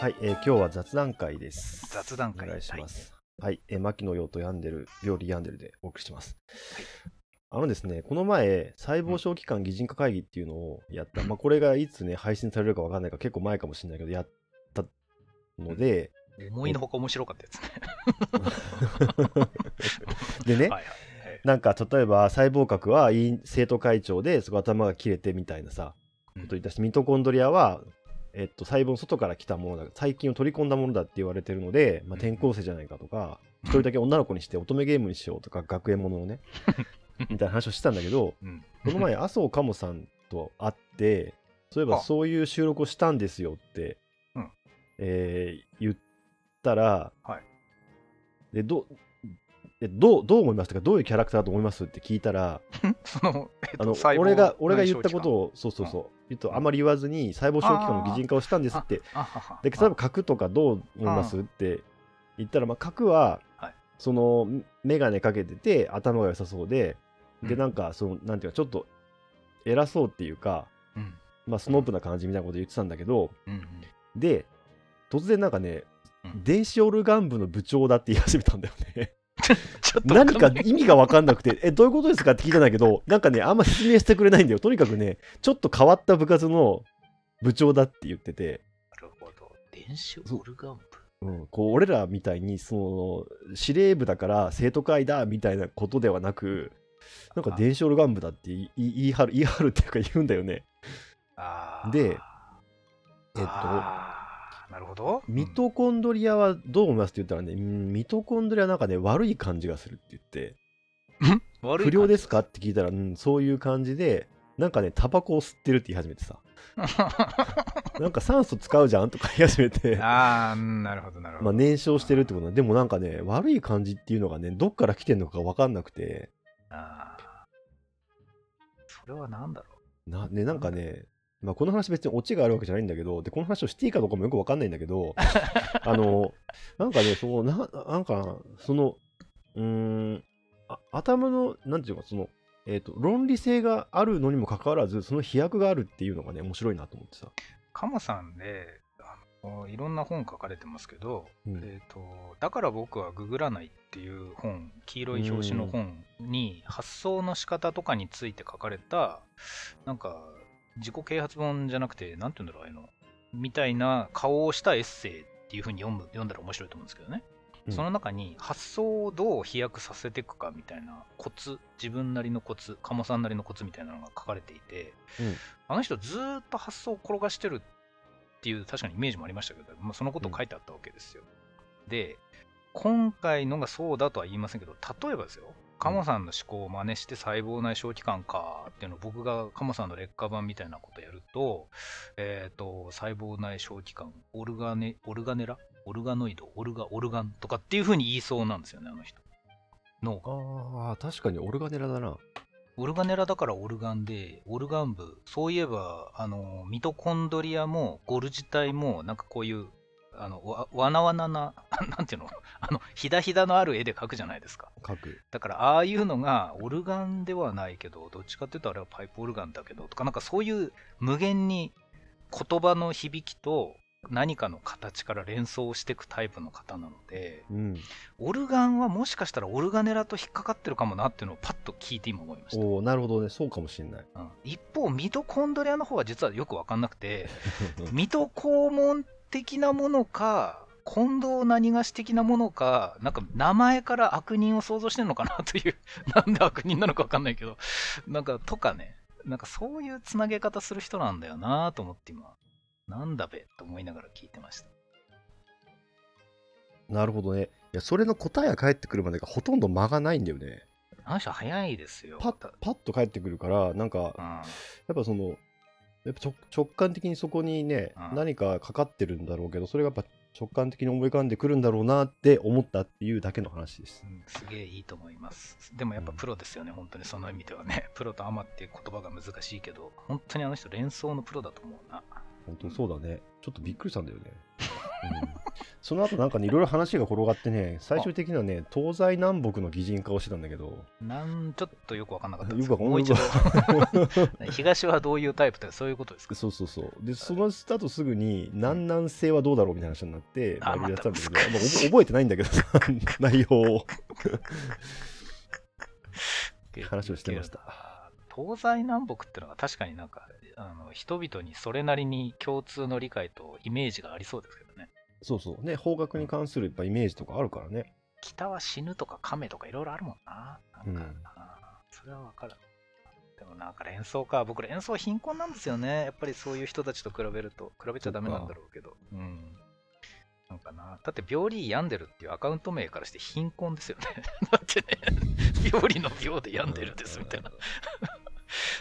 はい、えー今日は雑談会です。雑談会お願いします。はい、えー、牧野陽と病んでる、病理病んでるでお送りしてます。あのですね、この前、細胞小期間擬人化会議っていうのをやった。まあ、これがいつね、配信されるかわかんないから結構前かもしれないけど、やったので、思いのほか面白かったやつね。でね、はいはいなんか例えば細胞核は生徒会長でそこ頭が切れてみたいなさ、うんこと言ったしミトコンドリアは、えっと、細胞の外から来たものだ細菌を取り込んだものだって言われてるので、まあ、うん。転校生じゃないかとか一、人だけ女の子にして乙女ゲームにしようとか 学園ものをねみたいな話をしてたんだけど うん。この前麻生かもさんと会ってそういえばあ。そういう収録をしたんですよって、うん。えー言ったら、はい。でどえどうどう思いましたか？どういうキャラクターだと思います？って聞いたら その、えっとあの俺が俺が言ったことを。をそうそうそう、言うとあまり言わずに細胞小器官の擬人化をしたんですって。で例えば核とかどう思いますって言ったら、まあ、核は、はいその眼鏡かけてて頭が良さそうででうんなんかそのなんていうかちょっと偉そうっていうか、うんまあ、スノープな感じみたいなこと言ってたんだけどうんうんで突然なんかね、うん電子オルガン部の部長だって言い始めたんだよね。何か意味が分かんなくて、え、どういうことですかって聞いたんだけど、なんかね、あんま説明してくれないんだよ。とにかくね、ちょっと変わった部活の部長だって言ってて、なるほど。電子オルガン部。うん、こう俺らみたいに、その、司令部だから生徒会だみたいなことではなく、なんか電子オルガン部だって言い張る、言い張るっていうか言うんだよね。で、えっとなるほど。ミトコンドリアはどう思いますって言ったらね、うんミトコンドリアなんかね、悪い感じがするって言って、不良ですか？って聞いたら、うん、そういう感じで、なんかね、タバコを吸ってるって言い始めてさ、なんか酸素使うじゃんとか言い始めて、ああ、なるほど、なるほど。まあ燃焼してるってことなんでもなんかね、悪い感じっていうのがね、どっから来てんのか分かんなくて、あー。それは何だろなね、なんかね、まあ、この話別にオチがあるわけじゃないんだけど、で、この話をしていいかどうかもよく分かんないんだけど、あの、なんかね、そう、ななんか、その、うーん、あ頭の、なんていうか、その、えっ、と、論理性があるのにもかかわらず、その飛躍があるっていうのがね、面白いなと思ってさ。う。カモさんで、あのいろんな本書かれてますけど、うんえーと、だから僕はググらないっていう本、黄色い表紙の本に発想の仕方とかについて書かれた、なんか自己啓発本じゃなくて、なんて言うんだろう、ああいうの、みたいな顔をしたエッセイっていう風に読む読んだら面白いと思うんですけどね。うん。その中に発想をどう飛躍させていくかみたいなコツ、自分なりのコツ、鴨さんなりのコツみたいなのが書かれていて、うん。あの人ずーっと発想を転がしてるっていう確かにイメージもありましたけど、まあ、そのこと書いてあったわけですよ。で、今回のがそうだとは言いませんけど、例えばですよ、カモさんの思考を真似して細胞内小器官かっていうのを僕がカモさんの劣化版みたいなことやると、えっ、と、細胞内小器官、オルガネ、オルガネラ？オルガノイド、オルガ、オルガンとかっていう風に言いそうなんですよね、あの人。脳が。ああ、確かにオルガネラだな。オルガネラだからオルガンで、オルガン部、そういえば、あの、ミトコンドリアも、ゴル自体も、なんかこういう、あの、わわなわなな、なんていうの？あの、ひだひだのある絵で描くじゃないですか。書く。だから、ああいうのが、オルガンではないけど、どっちかっていうとあれはパイプオルガンだけど、とか、なんかそういう無限に言葉の響きと何かの形から連想していくタイプの方なので、うん。オルガンはもしかしたらオルガネラと引っかかってるかもなっていうのをパッと聞いて今思いました。おおなるほどね。そうかもしんない。うん一方、ミトコンドリアの方は実はよく分かんなくて、ミト肛門的なものか、近藤何がし的なものか、なんか名前から悪人を想像してるのかなという、なんで悪人なのか分かんないけど、なんかとかね、なんかそういうつなげ方する人なんだよなと思って今、なんだべと思いながら聞いてました。なるほどね。いや、それの答えが返ってくるまでがほとんど間がないんだよね。あの人早いですよ。パッ、パッと返ってくるから、なんか、うんやっぱその、やっぱ直直感的にそこにね、うん何かかかってるんだろうけど、それがやっぱ直感的に思い浮かんでくるんだろうなって思ったっていうだけの話です。うんすげえいいと思います。でもやっぱプロですよね、本当にその意味ではね。プロとアマっていう言葉が難しいけど、本当にあの人連想のプロだと思うな。本当そうだね。ちょっとびっくりしたんだよね。う んその後なんかねいろいろ話が転がってね最終的にはね東西南北の擬人化をしてたんだけど。なんちょっとよく分かんなかったんですもう一度、東はどういうタイプとかそういうことですか？そうそうそう。でその後すぐに南南西はどうだろうみたいな話になってあいろいろやってたんだけどまあ覚覚えてないんだけどさ 内容を。話をしてました。東西南北っていうのが確かになんかあの人々にそれなりに共通の理解とイメージがありそうですけど。ねそうそう。ね方角に関するやっぱイメージとかあるからね。北は死ぬとか亀とかいろいろあるもんな。なんか、うん。それはわかる。でもなんか連想か。僕連想貧困なんですよね。やっぱりそういう人たちと比べると。比べちゃダメなんだろうけど。うん。なんかな。だって病理病んでるっていうアカウント名からして貧困ですよね。だってね。病理の病で病んでるですみたいな。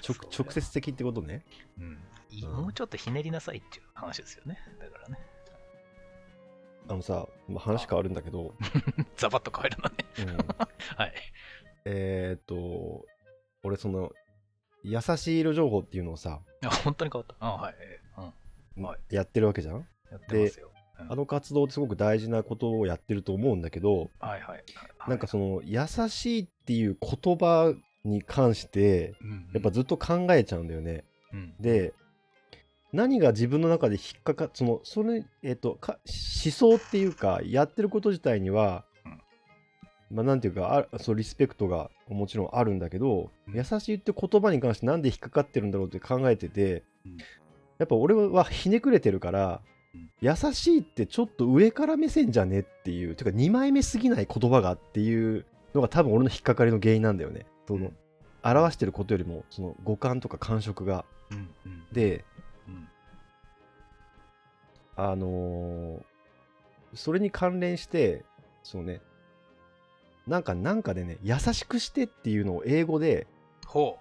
直接的ってことね。うん。もうちょっとひねりなさいっていう話ですよね。だからね。あのさ、まあ、話変わるんだけど、ザバッと変えるのね。うん、はい。えーっと俺その優しい色情報っていうのをさあ本当に変わった。あはい。えーうん。はいやってるわけじゃん？やってますよ。うんあの活動ってすごく大事なことをやってると思うんだけど、はいはいはい。なんかその優しいっていう言葉に関してうん、やっぱずっと考えちゃうんだよね。うん、で何が自分の中で引っかかそのそれえっ、とか思想っていうかやってること自体には、うん。まあなんていうかあそうリスペクトがもちろんあるんだけど、うん。優しいって言葉に関してなんで引っかかってるんだろうって考えてて、うん。やっぱ俺はひねくれてるから、うん。優しいってちょっと上から目線じゃねっていうてか2枚目すぎない言葉がっていうのが多分俺の引っかかりの原因なんだよね。その表してることよりもその五感とか感触が。でうんあのーそれに関連してそうねなんかなんかでね優しくしてっていうのを英語でほ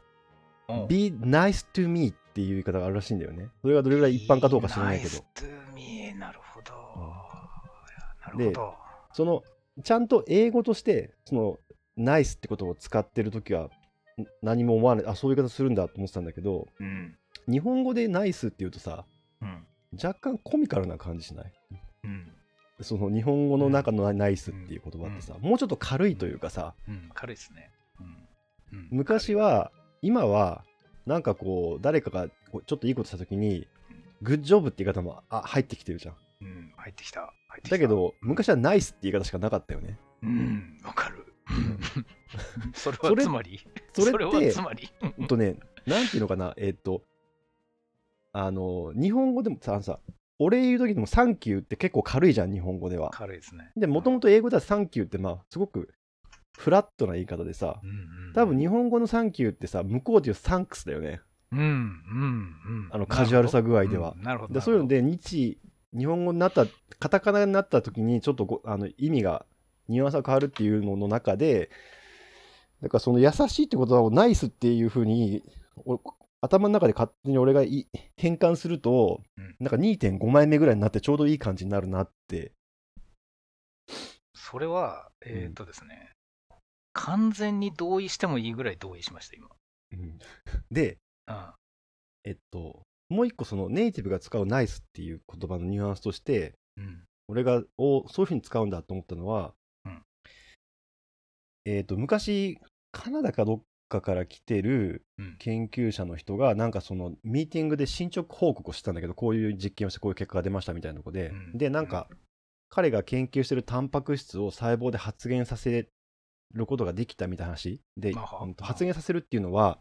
う。うん be nice to me っていう言い方があるらしいんだよねそれがどれぐらい一般かどうか知らないけど Nice to me なるほど。なるでほど。そのちゃんと英語としてその nice ってことを使ってる時はん何も思わないあそういう言い方するんだと思ってたんだけどうん。日本語で nice っていうとさうん。若干コミカルな感じしない？うん。その日本語の中のナイスっていう言葉ってさ、もうちょっと軽いというかさ、うん。軽いですね。うん。うん昔、は今はなんかこう誰かがちょっといいことした時にグッジョブって言い方もあ入ってきてるじゃんうん。入ってきた。だけ、ど昔はナイスって言い方しかなかったよねうん。わかる。それ それはつまりそれはってつまりとねなんていうのかなえっ、とあの日本語でもささ俺言う時でもサンキューって結構軽いじゃん日本語では。軽いですね。でもともと英語ではサンキューってまあすごくフラットな言い方でさうんうん多分日本語のサンキューってさ向こうで言うサンクスだよね。うんうんうん。あのカジュアルさ具合では。なるほど。でそういうので日日本語になったカタカナになった時にちょっとごあの意味がニュアンスが変わるっていうのの中でだからその優しいって言葉をナイスっていうふうにお頭の中で勝手に俺がい変換すると、うんなんか2.5枚目ぐらいになってちょうどいい感じになるなってそれは、えっ、とですね、完全に同意してもいいぐらい同意しました、今。うんでうん。えっともう一個そのネイティブが使うナイスっていう言葉のニュアンスとしてうん。俺がおそういうふうに使うんだと思ったのは、うんえっ、と昔カナダかどっかから来てるうん。研究者の人がなんかそのミーティングで進捗報告をしてたんだけどこういう実験をしてこういう結果が出ましたみたいなとこで、うん。でなんか彼が研究してるタンパク質を細胞で発現させることができたみたいな話。で、発現させるっていうのは、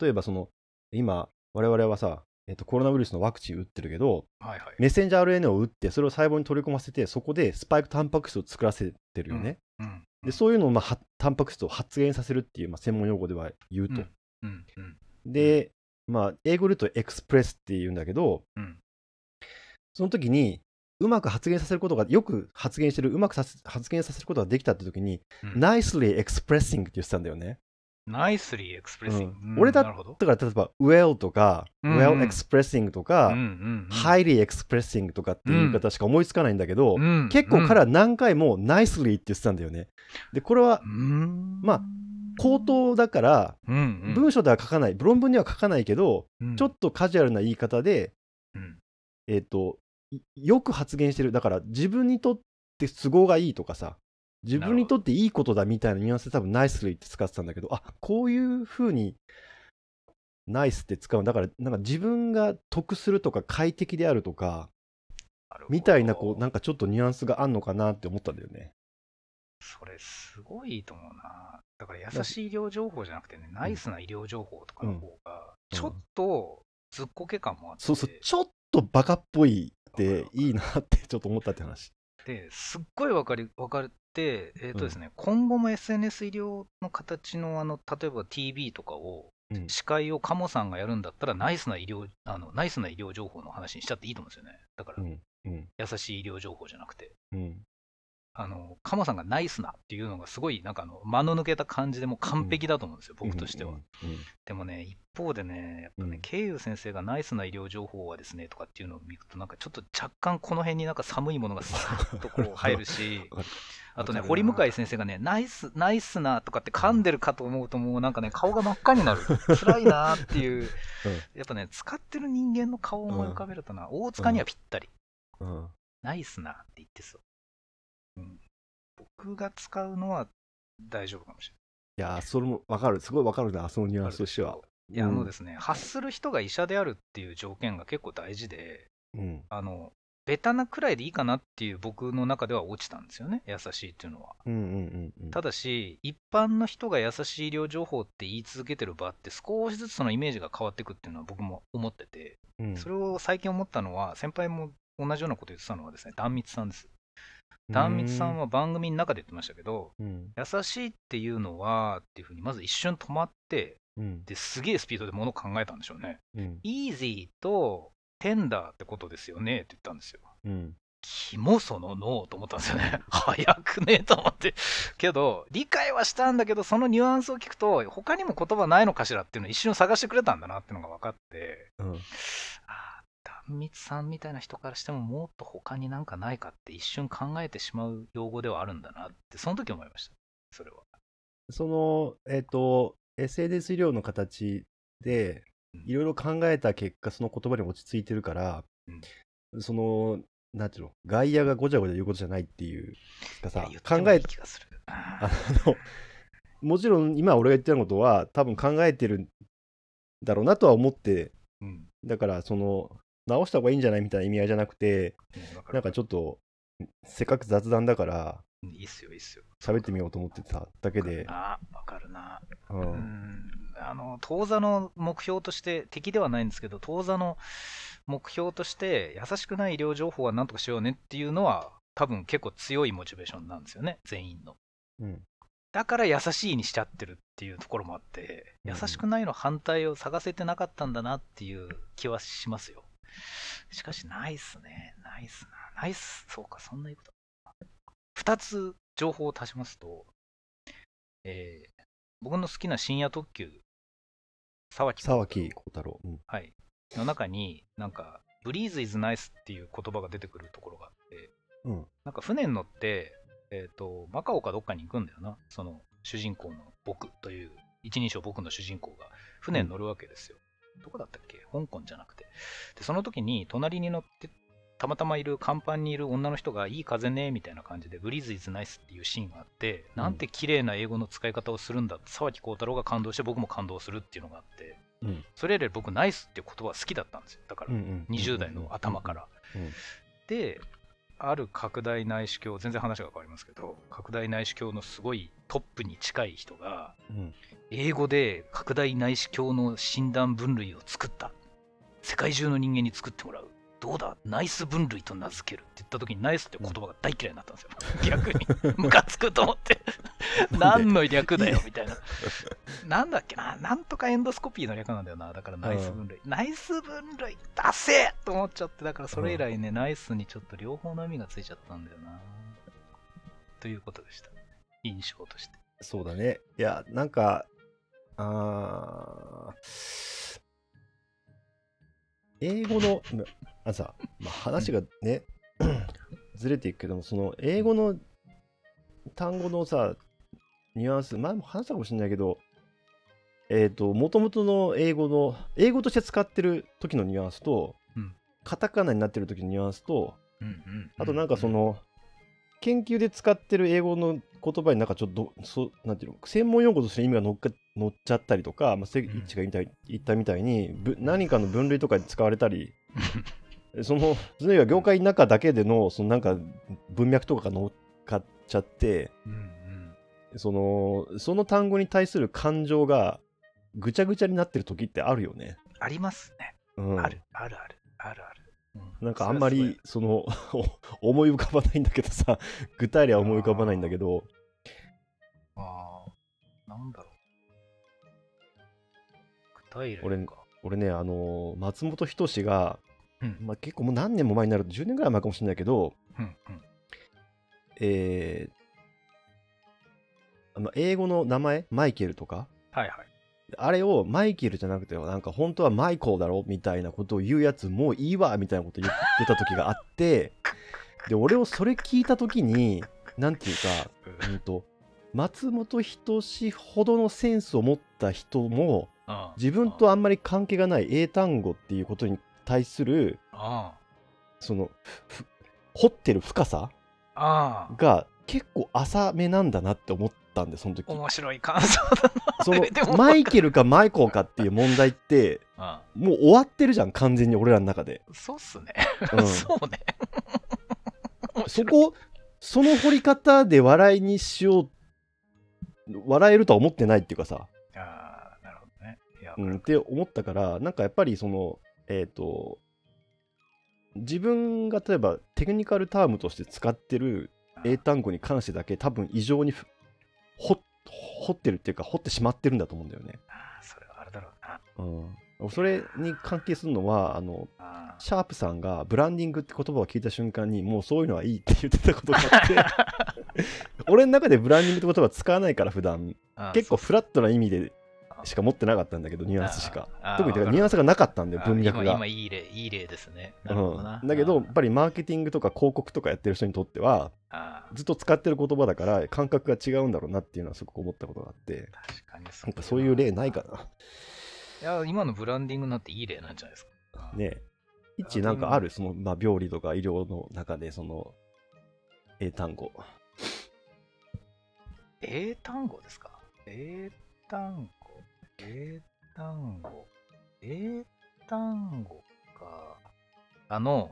例えばその今我々はさ、えっとコロナウイルスのワクチン打ってるけどはいはい。メッセンジャー RNA を打ってそれを細胞に取り込ませてそこでスパイクタンパク質を作らせてるよね、うん。でそういうのを、まあ、はタンパク質を発現させるっていう、まあ、専門用語では言うと、うん。うん。で、まあ、英語で言うとエクスプレスって言うんだけど、うんその時にうまく発言させることがよく発言してるうまく発言させることができたって時に、うん nicely expressing って言ってたんだよねナイスリーエクスプレッシング。うん俺だなるほど。だから例えば well とか、うんうん。well expressing とか、うんうんうん、highly expressing とかっていう言い方しか思いつかないんだけど、うん結構彼は何回も nicely って言ってたんだよね。でこれはうん。まあ口頭だから文章では書かない論文には書かないけど、うん。ちょっとカジュアルな言い方でうん。えっ、といよく発言してる。だから自分にとって都合がいいとかさ、自分にとっていいことだみたいなニュアンスで多分ナイスリーって使ってたんだけど、あこういう風にナイスって使う。だから、なんか自分が得するとか快適であるとか、みたいな、こう、なんかちょっとニュアンスがあんのかなって思ったんだよね。それすごいと思うな。だから優しい医療情報じゃなくてね、ナイスな医療情報とかの方が、うんちょっとずっこけ感もあって、そうそう、ちょっとバカっぽいっていいなってちょっと思ったって話。ですっごい分かり分かって、えーとですね今後も SNS 医療の形のあの例えば TV とかをうん。司会をカモさんがやるんだったらナイスな医療あのナイスな医療情報の話にしちゃっていいと思うんですよねだから、うん。うん。優しい医療情報じゃなくてうん。あのカモさんがナイスなっていうのがすごいなんかあの間の抜けた感じでもう完璧だと思うんですよ、僕としては、でもね、一方でね、やっぱね、うん。ケイユ先生がナイスな医療情報はですねとかっていうのを見ると、なんかちょっと若干この辺になんか寒いものがさーっとこう入るし あとね、堀向井先生がね、ナイス、ナイスなとかって噛んでるかと思うと、もうなんかね、顔が真っ赤になる。辛いなーっていう、やっぱね、使ってる人間の顔を思い浮かべるとな、大塚にはぴったり。ナイスなって言ってそう。うん。僕が使うのは大丈夫かもしれない。いやー、それもわかる。すごいわかるな、そのニュアンスとしては。いや、あうんのですね、発する人が医者であるっていう条件が結構大事で、うん。あの、ベタなくらいでいいかなっていう僕の中では落ちたんですよね、優しいっていうのは。うんうんうんうん。ただし、一般の人が優しい医療情報って言い続けてる場って少しずつそのイメージが変わっていくっていうのは僕も思ってて、うんそれを最近思ったのは、先輩も同じようなこと言ってたのはですね、壇蜜さんです。壇蜜さんは番組の中で言ってましたけど、うん。優しいっていうのはっていうふうにまず一瞬止まって、うん。ですげえスピードで物を考えたんでしょうね。うん。イージーとテンダーってことですよねって言ったんですよ。うん。キモその脳と思ったんですよね。早くねと思って。けど、理解はしたんだけど、そのニュアンスを聞くと、他にも言葉ないのかしらっていうのを一瞬探してくれたんだなっていうのが分かって、うん。ああ、壇蜜さんみたいな人からしても、もっと他になんかないかって一瞬考えてしまう用語ではあるんだなって、その時思いました。それは。その、えっ、と、SNS 医療の形でうん、いろいろ考えた結果、その言葉に落ち着いてるから、その、なんていうの、外野がごちゃごちゃ言うことじゃないっていうかさ考えてもいい、気がする。あの、もちろん今俺が言ってることは多分考えてるんだろうなとは思って、うん。だからその、直した方がいいんじゃないみたいな意味合いじゃなくて、うんなんかちょっと、せっかく雑談だから、うんいいっすよ、いいっすよ。喋ってみようと思ってただけで、あわかるな。う。うんんあの当座の目標として、敵ではないんですけど、当座の目標として、優しくない医療情報はなんとかしようねっていうのは、多分結構強いモチベーションなんですよね、全員の。うん。だから優しいにしちゃってるっていうところもあって、うん優しくないの反対を探せてなかったんだなっていう気はしますよ。しかし、ナイスね、ナイスな、ナイス、そうか、そんな言うこと。二つ情報を足しますと、えー僕の好きな深夜特急、沢木沢木幸太郎。うん。はい、の中に、なんか、ブリーズイズナイスっていう言葉が出てくるところがあって、うん。なんか船に乗って、えっ、と、マカオかどっかに行くんだよな。その主人公の僕という、一人称僕の主人公が船に乗るわけですよ。どこだったっけ？香港じゃなくて。で、その時に隣に乗って、たまたまいる、甲板にいる女の人がいい風ね、みたいな感じで、ブリーズイズナイスっていうシーンがあって、うんなんて綺麗な英語の使い方をするんだって、沢木幸太郎が感動して、僕も感動するっていうのがあって、うん。それ以来僕、ナイスっていう言葉好きだったんですよ。だからうん、うん。20代の頭から。うん。で、ある拡大内視鏡、全然話が変わりますけど、拡大内視鏡のすごいトップに近い人が、うん。英語で拡大内視鏡の診断分類を作った。世界中の人間に作ってもらう。どうだ？ナイス分類と名付けるって言った時にナイスって言葉が大嫌いになったんですよ。逆に。ムカつくと思って。何の略だよ？みたいな。なんだっけ？ななんとかエンドスコピーの略なんだよな。だからナイス分類。ナイス分類出せと思っちゃって、だからそれ以来ね、ナイスにちょっと両方の意味がついちゃったんだよな。ということでした。印象として。そうだね。いや、なんか、あー英語の、まあのさ、まあ、話がね、ずれていくけども、その英語の単語のさ、ニュアンス、前も話したかもしれないけど、えっ、と、もともとの英語の、英語として使ってる時のニュアンスと、うん。カタカナになってる時のニュアンスとあとなんかそ、の、研究で使ってる英語の言葉になんかちょっとそうなんていうの？専門用語として意味が乗っか乗っちゃったたりとか、まあ、セイッチが言った言ったみたいにぶ何かの分類とかで使われたり そのそれが業界の中だけでのそのなんか文脈とかが乗っかっちゃってうんうんそのその単語に対する感情がぐちゃぐちゃになってる時ってあるよね。ありますね。うん、ある、あるある、あるある。うなんかあんまりその 思い浮かばないんだけどさ具体例は思い浮かばないんだけどああ、なんだろう。具体例俺か。俺ねあの松本人志が、うんまあ、結構もう何年も前になると10年ぐらい前かもしれないけどうんうん。えーあの英語の名前マイケルとか？はいはい。あれをマイケルじゃなくてなんか本当はマイコーだろみたいなことを言うやつもういいわみたいなこと言ってた時があって で俺をそれ聞いた時になんていうかうんと松本人志ほどのセンスを持った人もうん自分とあんまり関係がない英単語っていうことに対するあそのふ掘ってる深さが結構浅めなんだなって思ったんでその時。あ、面白い感想だその マイケルかマイコーかっていう問題ってな。もう終わってるじゃん完全に俺らの中で、うん、そうっすね。うん。そうね。そこその掘り方で笑いにしよう笑えるとは思ってないっていうかさ、ああ、なるほどね。いや、うん、って思ったからなんかやっぱりそのえっ、と自分が例えばテクニカルタームとして使ってる英単語に関してだけ多分異常にふ掘掘ってるっていうか掘ってしまってるんだと思うんだよね。ああそれはあれだろうな。うん、それに関係するのはあのあシャープさんがブランディングって言葉を聞いた瞬間にもうそういうのはいいって言ってたことがあって 俺の中でブランディングって言葉使わないから普段あ結構フラットな意味でしか持ってなかったんだけどニュアンスしか。特にだかニュアンスがなかったんだよあ今、文脈が。今いい例、いい例ですね。なるほどな。うん、だけどやあっぱりマーケティングとか広告とかやってる人にとってはずっと使ってる言葉だから感覚が違うんだろうなっていうのはすごく思ったことがあって。確かにそなんかそういう例ないかいや、今のブランディングなんていい例なんじゃないですか。なねえ。一なんかある？その、まあ、病理とか医療の中でその英単語。英単語ですか？英単語英単語。英単語か。あの、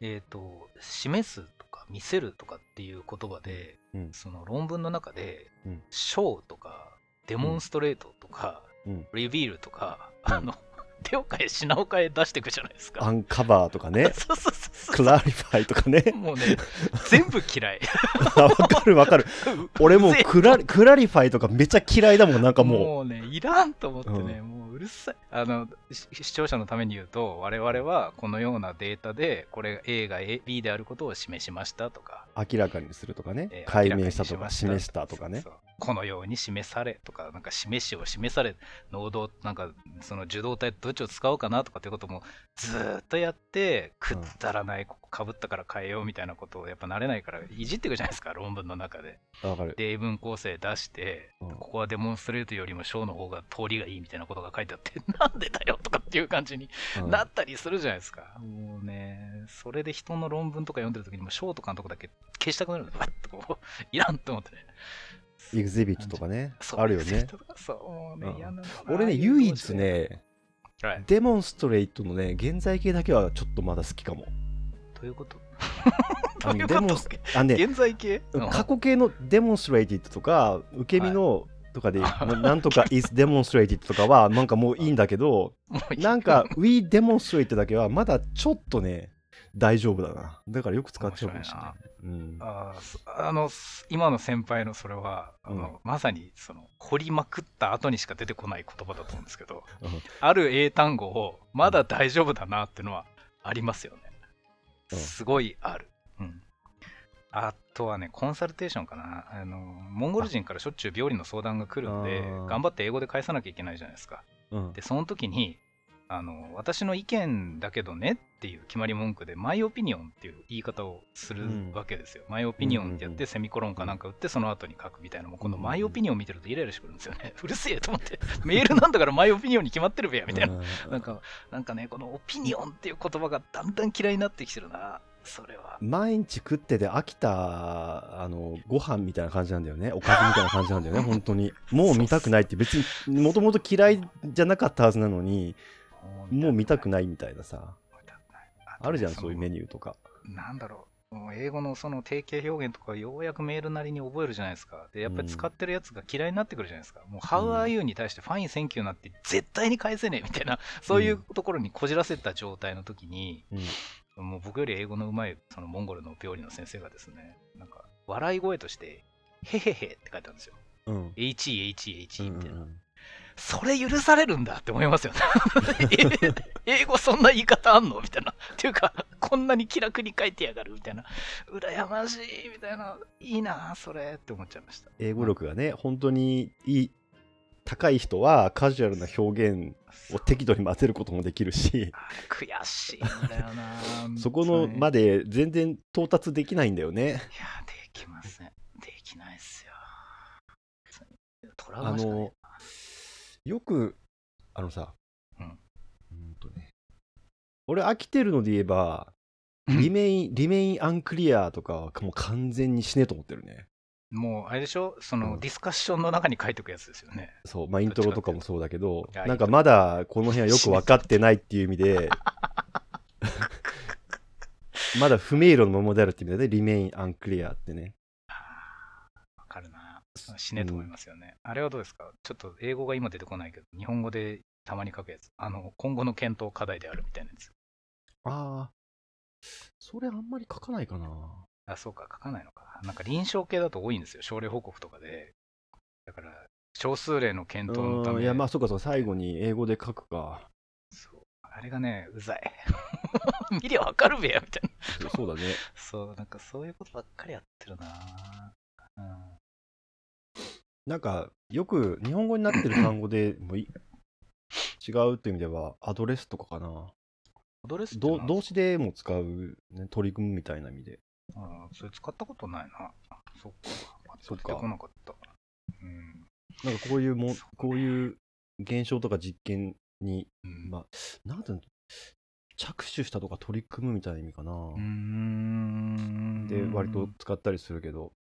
えっ、と、示すとか見せるとかっていう言葉で、うん。その論文の中で、うん。ショーとか、 demonstrate とか、うん。 reveal とか、うん。あの、手を変え品を変え出していくじゃないですか。ア uncover とかね。そうそうそう clarify とかね。もうね、全部嫌い。あわかるわかる。俺もうクラ clarify とかめっちゃ嫌いだもんなんかももうね、いらんと思ってね、うもううるさい。あの、し視聴者のために言うと、我々はこのようなデータで、これ A が B であることを示しましたとか、う明らかにするとかね。えー解明したとか示したとかね。このように示されとか、なんか示しを示され、能動、なんかその受動体どっちを使おうかなとかっていうこともずーっとやって、くだらない、かぶったから変えようみたいなことをやっぱ慣れないから、いじっていくじゃないですか、論文の中で。わかるで、英文構成出して、うんここはデモンストレートよりもショーの方が通りがいいみたいなことが書いてあって、なんでだよとかっていう感じにうんなったりするじゃないですか。もうね、それで人の論文とか読んでる時にもショーとかのとこだけ消したくなるんだ。わっとこう、いらんと思ってね。エグゼビットとかねあるよね。俺ね唯一、ねはい、デモンストレートのね現在形だけはちょっとまだ好きかも どういうこと？あどういうこと？のデモンスあのね現在形？過去形のデモンストレーティッドとか受け身のとかで、は いななんとか is demonstrated とかはなんかもういいんだけど なんか we demonstrate だけはまだちょっとね大丈夫だな。だからよく使っちゃうかもしれない。うん。ああのす今の先輩のそれはあの、うん。まさにその掘りまくった後にしか出てこない言葉だと思うんですけどうん。ある英単語をまだ大丈夫だなっていうのはありますよね、うんすごいある、うん、あとはねコンサルテーションかな。あのモンゴル人からしょっちゅう病理の相談が来るんで頑張って英語で返さなきゃいけないじゃないですか。うん。でその時にあの私の意見だけどねっていう決まり文句でマイオピニオンっていう言い方をするわけですよ、マイオピニオンってやってセミコロンかなんか打ってその後に書くみたいなもうこのマイオピニオン見てるとイライラしてくるんですよね。うるせえと思って。メールなんだからマイオピニオンに決まってるべやみたいな。なんかなんかねこの opinion っていう言葉がだんだん嫌いになってきてるな。それは。毎日食ってて飽きたあのご飯みたいな感じなんだよね。おかずみたいな感じなんだよね本当に。もう見たくないって。別にもともと嫌いじゃなかったはずなのにもう見たくないみたいなさ。あるじゃんそういうメニューとか。なんだろう。英語のその定型表現とかようやくメールなりに覚えるじゃないですか。でやっぱり使ってるやつが嫌いになってくるじゃないですか、もう How are you に対して fine thank you なって絶対に返せねえみたいな。そういうところにこじらせた状態の時に、うん。もう僕より英語のうまいそのモンゴルの病理の先生がですねなんか笑い声としてへへへって書いてあるんですよ、うん、HEHEH みたいな、うんうんそれ許されるんだって思いますよね。え英語そんな言い方あんのみたいな。っていうか、こんなに気楽に書いてやがるみたいな。羨ましいみたいな。いいなそれって思っちゃいました。英語力がね本当にいい高い人はカジュアルな表現を適度に混ぜることもできるし悔しいんだよな そこのまで。で全然到達できないんだよねいや、できません。できないっすよ。トラウあマしかないのよくあのさうん。うんとね俺飽きてるので言えばリメインリメインアンクリアとかはもう完全に死ねと思ってるね。もう、あれでしょ？その、うん。ディスカッションの中に書いておくやつですよね。そう。まあイントロとかもそうだけどいやなんかまだこの辺はよく分かってないっていう意味で まだ不明瞭のままであるっていう意味でリメインアンクリアってね。死ねと思いますよね。あれはどうですか？ちょっと英語が今出てこないけど、日本語でたまに書くやつ。あの、今後の検討課題であるみたいなやつ。ああそれあんまり書かないかなあ、そうか、書かないのか。なんか臨床系だと多いんですよ。症例報告とかで。だから、少数例の検討のためうんいやまあそうかそうか最後に英語で書くかそうあれがね、うざい。見りゃわかるべや、みたいな。そうだね そう、なんかそういうことばっかりやってるなうん。なんかよく日本語になってる単語でもい違うっていう意味ではアドレスとかかなアドレスど何動詞でも使う、ね、取り組むみたいな意味であそれ使ったことないな。そっか。そっか出てこなかった。うん。なんかこういうもねこういう現象とか実験にうんまあなんていうの着手したとか取り組むみたいな意味かな、うーんで割と使ったりするけど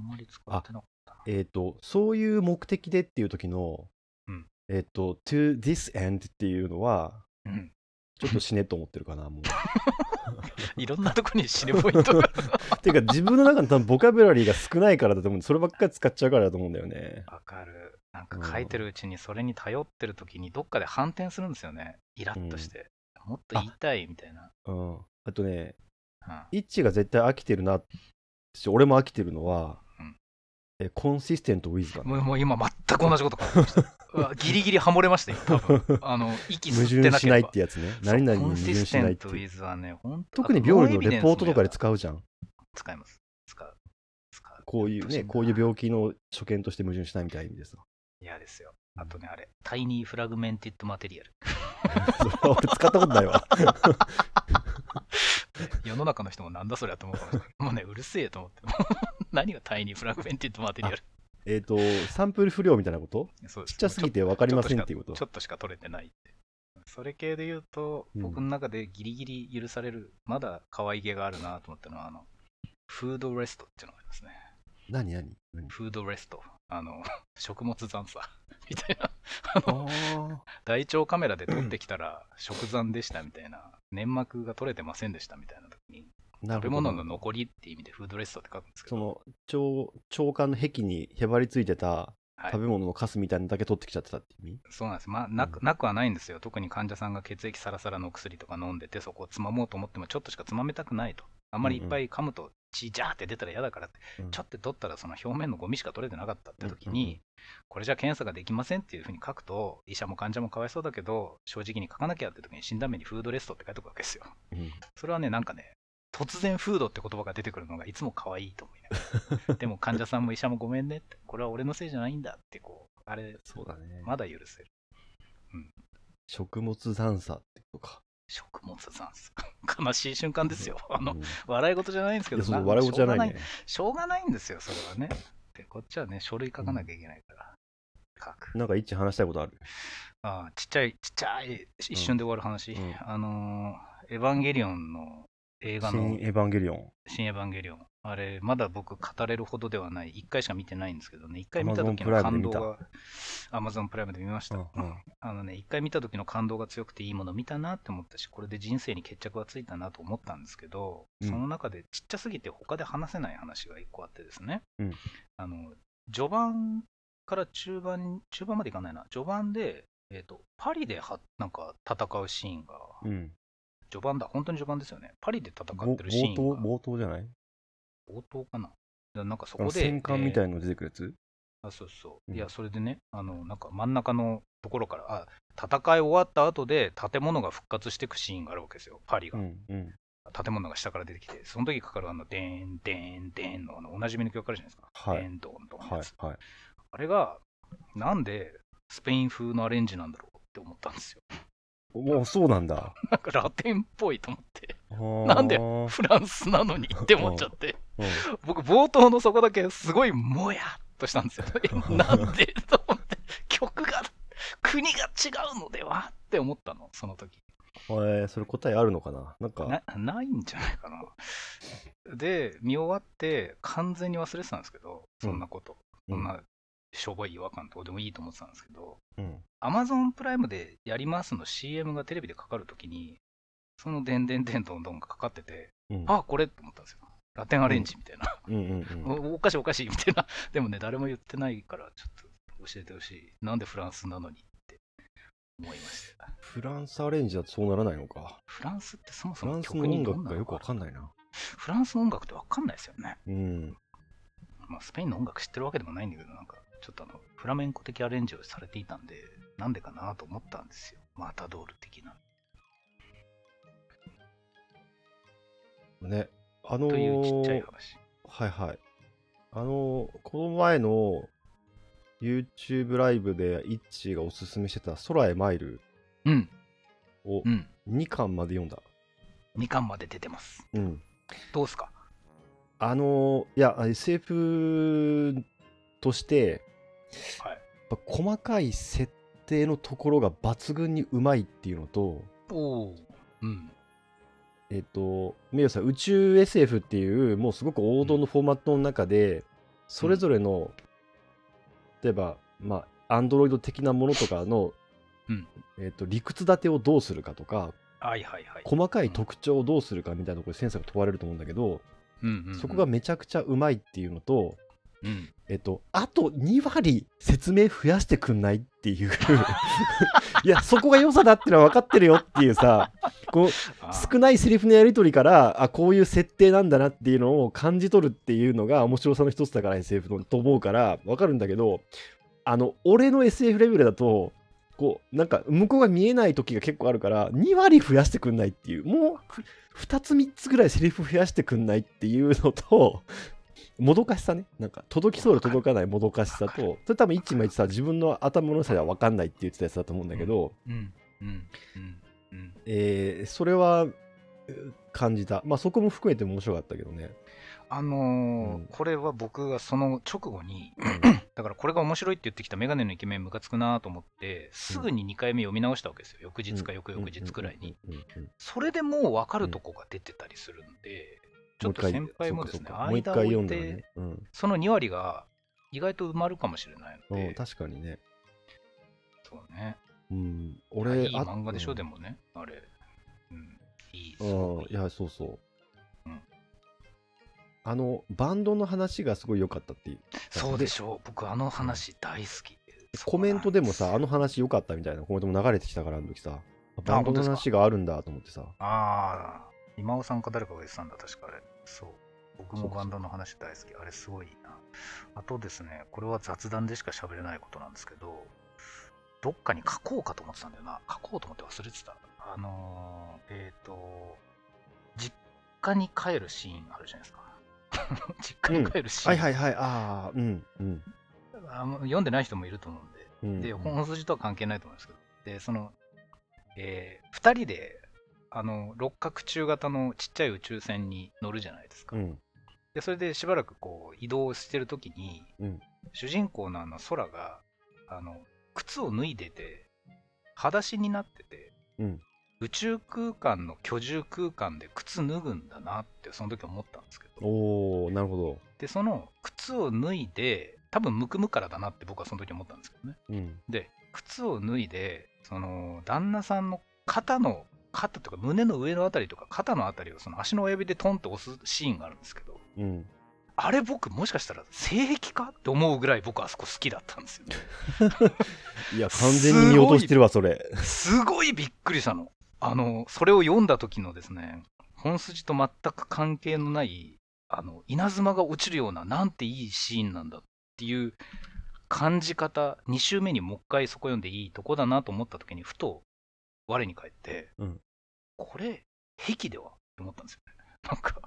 あんまり使ってなかっ。えっ、とそういう目的でっていう時の、うんえっ、と to this end っていうのはうん。ちょっと死ねと思ってるかなもう いろんなとこに死ぬポイントが。ていうか自分の中の多分ボキャブラリーが少ないからだと思うんでそればっかり使っちゃうからだと思うんだよねわかる。なんか書いてるうちにそれに頼ってる時にどっかで反転するんですよね。イラッとして。もっと言いたいみたいな。うんあとねうんイッチが絶対飽きてるなし俺も飽きてるのは、うんえコンシステントウィズだもうもう今全く同じこと書いてました。ギリギリハモれましたよ、多分。あの、息矛吸ってなければ盾しないっ。てやつね何々に矛コンシ盾ステントウしないっていうィズはね、本当特に病理のレポートとかで使うじゃん使います。使う。使う。こういうねこういう病気の所見として矛盾しないみたいな意味でさ嫌ですよ。あとね、あれ、タイニーフラグメンティッドマテリアル。俺使ったことないわ 世の中の人もなんだそれやと思うかもしれない。もうね、うるせえと思って。何がタイニーフラグメンティッドマテリアルえっとサンプル不良みたいなこと？ちっちゃすぎて分かりませんっていうこと？ちょっとしか取れてないって。それ系で言うと、うん。僕の中でギリギリ許される、まだ可愛げがあるなと思ったのは、あの、フードレストっていうのがありますね。何何？何？フードレスト。あの、食物残差 みたいな。あー。大腸カメラで撮ってきたら食残でしたみたいな、粘膜が取れてませんでしたみたいななるほど物の残りって意味でフードレストって書くんですけど、その腸腸管の壁にへばりついてたはい食べ物のカスみたいなのだけ取ってきちゃってたって意味、そうなんです、まあなく。なくはないんですよ。特に患者さんが血液サラサラの薬とか飲んでて、そこをつまもうと思っても、ちょっとしかつまめたくないと。あんまりいっぱい噛むと血ジャーって出たら嫌だからって、うんちょっと取ったらその表面のゴミしか取れてなかったって時に、うんうんうんこれじゃ検査ができませんっていうふうに書くと、医者も患者もかわいそうだけど、正直に書かなきゃって時に診断名にフードレストって書いておくわけですよ。うんそれはね、なんかね、突然フードって言葉が出てくるのがいつも可愛いと思いながら。でも患者さんも医者もごめんねって、これは俺のせいじゃないんだって、こう、あれ、そうだねまだ許せる。うん。食物残差ってことか。食物残差。悲しい瞬間ですよ。あの、うん笑い事じゃないんですけど、笑い事じゃないね。しょうがないしょうがないんですよ、それはね。で、こっちはね、書類書かなきゃいけないから。書く。なんか一致話したいことある？ああちっちゃい、ちっちゃい、一瞬で終わる話。うんあのー、エヴァンゲリオンの映画の新エヴァンゲリオン。新エヴァンゲリオン。あれ、まだ僕語れるほどではない。一回しか見てないんですけどね。一回見た時の感動が、アマゾンプライムで見ました。うんうんあのね、一回見た時の感動が強くていいもの見たなって思ったし、これで人生に決着はついたなと思ったんですけど、うんその中でちっちゃすぎて他で話せない話が一個あってですね、うんあの、序盤から中盤、中盤までいかないな、序盤で、えっ、と、パリではなんか戦うシーンが、うん。序盤だ、本当に序盤ですよね。パリで戦ぼってるシー冒頭？ンが、冒頭じゃない？冒頭かな。でなんかそこで、戦艦みたいいの出てくるやつ？あ、そうそう。うんいや、それでね、あの、なんか真ん中のところから、あ、戦い終わった後で建物が復活していくシーンがあるわけですよ、パリが。うんうん。建物が下から出てきて、その時かかるあの、でーん、でーん、でーんの、あの、おなじみの曲あるじゃないですか。はいでーん、ドン、ドンのはいやつ。はい。あれが、なんでスペイン風のアレンジなんだろうって思ったんですよ。もうそうなんだ。なんかラテンっぽいと思って、ななんでフランスなのにって思っちゃって、うん。僕、冒頭のそこだけすごいもやっとしたんですよ。えなんでと思って、曲が、国が違うのではって思ったの、その時。えーそれ答えあるのかな？なんか、なないんじゃないかな。で、見終わって完全に忘れてたんですけど、そんなこと。うん。そんなしょぼい違和感どうでもいいと思ってたんですけど、うん。Amazon プライムでやりますの CM がテレビでかかるときに、そのでんでんでんどんどんがかかってて、うんあ、これって思ったんですよ。ラテンアレンジみたいな。うんうんうん。おおかしいおかしいみたいな。でもね、誰も言ってないから、ちょっと教えてほしい。なんでフランスなのにって思いました。フランスアレンジだとそうならないのか。フランスってそもそもフランスの曲に音楽がよくわかんないな。フランスの音楽ってわかんないですよね。うん。まあ、スペインの音楽知ってるわけでもないんだけど、なんか、ちょっとあの、フラメンコ的アレンジをされていたんで、なんでかなと思ったんですよ。マタドール的な。ね。あのーというちっちゃい話。はいはい。あのーこの前の YouTube ライブでイッチーがおすすめしてた空へマイルうん、をうん。2巻まで読んだ。2巻まで出てます。うん。どうすか？あのーいや、SF として、はい。やっぱ細かい設定のところが抜群にうまいっていうのと。うん。えっ、と、名誉さん、宇宙 SF っていう、もうすごく王道のフォーマットの中で、それぞれの、例えば、まあ、アンドロイド的なものとかの、うんえっ、と、理屈立てをどうするかとか、はいはいはい。細かい特徴をどうするかみたいなところでセンサーが問われると思うんだけど、うんうんうんそこがめちゃくちゃうまいっていうのと、うん。えっと、あと2割説明増やしてくんないっていう。いや、そこが良さだってのは分かってるよっていうさ、こう、少ないセリフのやり取りから、あ、こういう設定なんだなっていうのを感じ取るっていうのが面白さの一つだから SF のと思うから、分かるんだけど、あの、俺の SF レベルだと、こう、なんか、向こうが見えない時が結構あるから、2割増やしてくんないっていう、もう、ふ2つ3つぐらいセリフ増やしてくんないっていうのと、もどかしさね。なんか、届きそうで届かないもどかしさと、それ多分一今言ってた自分の頭の良さでは分かんないって言ってたやつだと思うんだけど、うん。うん。うん。うん。えーそれはえー感じた。まあそこも含めて面白かったけどね。あのーうんこれは僕がその直後に、だからこれが面白いって言ってきたメガネのイケメンムカつくなと思って、すぐに2回目読み直したわけですよ。翌日か翌々日くらいに。それでもう分かるとこが出てたりするんで、ちょっと先輩もですね、間を回読置いて、ね。うんその2割が意外と埋まるかもしれないのうん。で、確かにね。そうね。うん。俺、いい漫画でしょ、うんでもね、あれ。うん、いい、すういや、そうそう。うんあの、バンドの話がすごい良かったっていう。そうでしょう、僕、あの話大好き。コメントでもさ、あのの話良かったみたいなコメントも流れてきたから、あの時さ。バンドの話があるんだと思ってさ。ああ、今尾さんか誰かが言ってたんだ、確かあれ。そう。僕もバンドの話大好き。あれすごいいいな。あとですね、これは雑談でしか喋れないことなんですけど、どっかに書こうかと思ってたんだよな。書こうと思って忘れてた。あのー、えっ、と、実家に帰るシーンあるじゃないですか。実家に帰るシーン。はいはいはい。ああ、うん。うん。あの読んでない人もいると思うんで、うんで、本筋とは関係ないと思うんですけど、で、その、えー、2人であの六角柱型のちっちゃい宇宙船に乗るじゃないですか。うん。でそれでしばらくこう移動してる時に、うん主人公のあの空があの靴を脱いでて裸足になってて、うん宇宙空間の居住空間で靴脱ぐんだなってその時思ったんですけどおー、なるほど。でその靴を脱いで多分むくむからだなって僕はその時思ったんですけどねうん。で靴を脱いでその旦那さんの肩の肩とか胸の上のあたりとか肩のあたりをその足の親指でトンって押すシーンがあるんですけどうん。あれ僕もしかしたら性癖かって思うぐらい僕あそこ好きだったんですよね いや、完全に見落としてるわ、それ。すごいびっくりしたのあのそれを読んだ時のですね本筋と全く関係のないあの稲妻が落ちるようななんていいシーンなんだっていう感じ方2週目にもう一回そこ読んでいいとこだなと思った時にふと我に返って、うんこれ癖では？って思ったんですよね なんか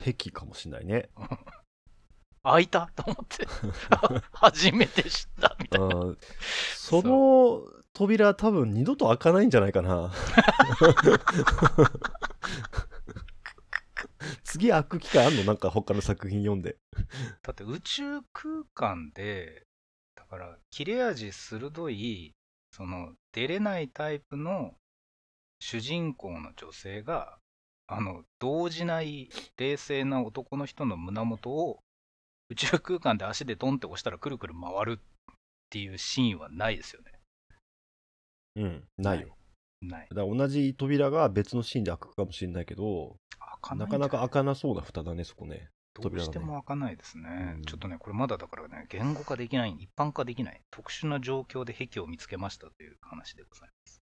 癖かもしんないね。開いた？と思って 初めて知ったみたいなうん。その扉多分二度と開かないんじゃないかな。次開く機会あんの？なんか他の作品読んで。だって宇宙空間で、だから切れ味鋭い、その出れないタイプの主人公の女性が、あの、動じない冷静な男の人の胸元を宇宙空間で足でトンって押したらくるくる回るっていうシーンはないですよね。うん。ないよ。ない。だから同じ扉が別のシーンで開くかもしれないけど、開かなない？かなか開かなそうな蓋だね、そこね。どうしても開かないですね。うんちょっとね、これまだだからね、言語化できない、一般化できない、特殊な状況で癖を見つけましたという話でございます。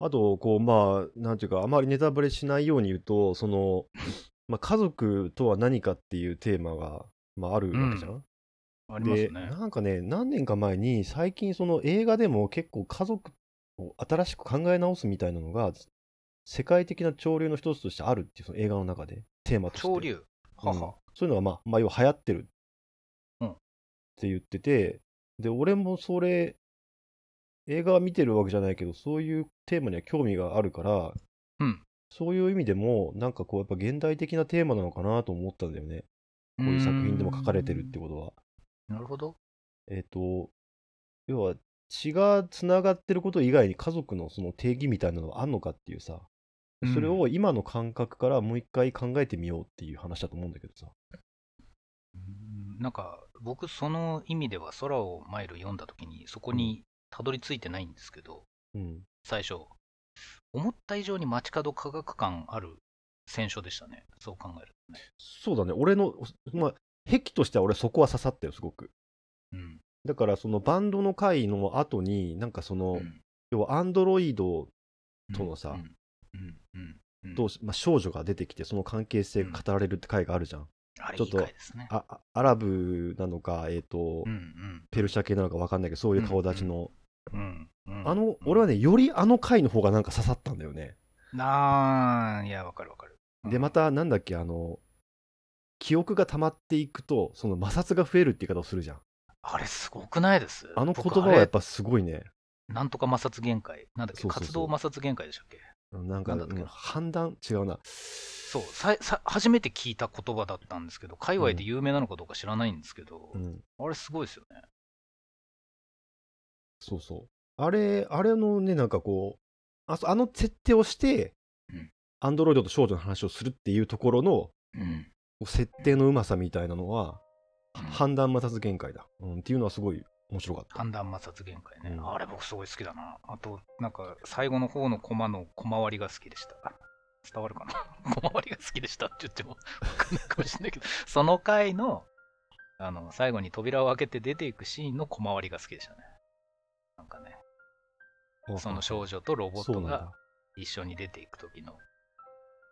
あと、こう、まあ、なんていうか、あまりネタバレしないように言うと、その、まあ、家族とは何かっていうテーマが、まあ、あるわけじゃん。ありますで、ね。なんかね、何年か前に、最近、その映画でも結構家族を新しく考え直すみたいなのが、世界的な潮流の一つとしてあるっていう、その映画の中で、テーマとして。潮流？はうんは。そういうのが、まあ、まあ、要は流行ってるうんって言ってて、で、俺もそれ、映画は見てるわけじゃないけど、そういうテーマには興味があるから、うん。そういう意味でも、なんかこう、やっぱ現代的なテーマなのかなと思ったんだよね。こういう作品でも書かれてるってことは。なるほど。えっ、と、要は、血がつながってること以外に家族のその定義みたいなのはあんのかっていうさ、うんそれを今の感覚からもう一回考えてみようっていう話だと思うんだけどさ。うんなんか、僕、その意味では空をマイル読んだときに、そこにたどり着いてないんですけど、うん。最初、思った以上に街角科学館ある選書でしたね。そう考えるとね。そうだね、俺の、まあ、癖としては俺そこは刺さったよ、すごく。うん。だからそのバンドの回の後に、なんかその、うん要はアンドロイドとのさうんうんうんうんと、まあ、少女が出てきて、その関係性が語られるって回があるじゃん。ちょっとね。ああアラブなのか、えっ、と、うんペルシャ系なのか分かんないけど、そういう顔立ちの。うんうんうんあの、俺はね、よりあの回の方がなんか刺さったんだよね。あーいや、わかるわかる。で、また、なんだっけ、あの、記憶が溜まっていくと、その摩擦が増えるって言い方をするじゃん。あれすごくないです？あの言葉はやっぱすごいね。なんとか摩擦限界。なんだっけ？そうそうそう活動摩擦限界でしたっけ？なんか、なんうん判断違うな。そうささ、初めて聞いた言葉だったんですけど、界隈で有名なのかどうか知らないんですけど、うん。あれすごいですよね。そうそう。あれ、あれのね、なんかこう、あそあの設定をしてうん、アンドロイドと少女の話をするっていうところの、うん。設定のうまさみたいなのは、うん判断摩擦限界だ、うん。っていうのはすごい面白かった。判断摩擦限界ね、うんあれ僕すごい好きだな。あと、なんか最後の方のコマの小回りが好きでした。伝わるかな？小回りが好きでしたって言ってもわかんないかもしれないけど、その回の、あの、最後に扉を開けて出ていくシーンの小回りが好きでしたね。なんかね、その少女とロボットが。一緒に出ていく時の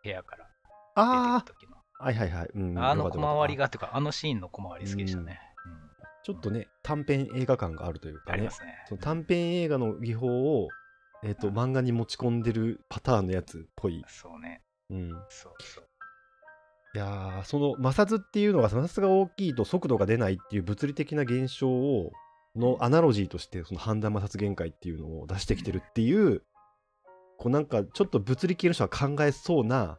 部屋から出あていく時の、あはいはいはい。うん、あの小よかったよかった回りが、っていうか、あのシーンの小回り好きでしたね。うんちょっとね、短編映画感があるというかねありま。すね。その短編映画の技法を、えっ、と、漫画に持ち込んでるパターンのやつっぽい。そうね。うん。いそうそう。やー、その摩擦っていうのが、摩擦が大きいと速度が出ないっていう物理的な現象を、のアナロジーとしてその判断摩擦限界っていうのを出してきてるっていうこうなんかちょっと物理系の人が考えそうな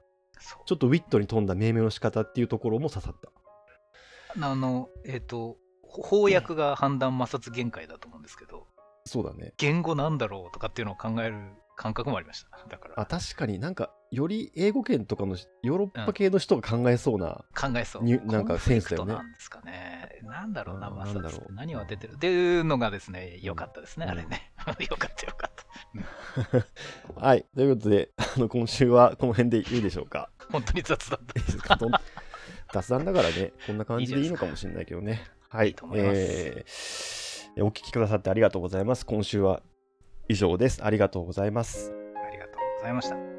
ちょっとウィットに富んだ命名の仕方っていうところも刺さったあの、えっ、と、翻訳が判断摩擦限界だと思うんですけど、そうだね言語なんだろうとかっていうのを考える感覚もありました。だから、あ確かになんかより英語圏とかのヨーロッパ系の人が考えそうな、考えそう。になんかセンスだよねなんですかね。なんだろうな、摩なんだろう擦。何を当ててるっていうのがですね、良かったですね、うんあれね。良かった、良かった。はいということであの今週はこの辺でいいでしょうか 本当に雑だった。雑談だからね、こんな感じでいいのかもしれないけどね。はいいいと思いますえーお聞きくださってありがとうございます。今週は以上です。ありがとうございます。ありがとうございました。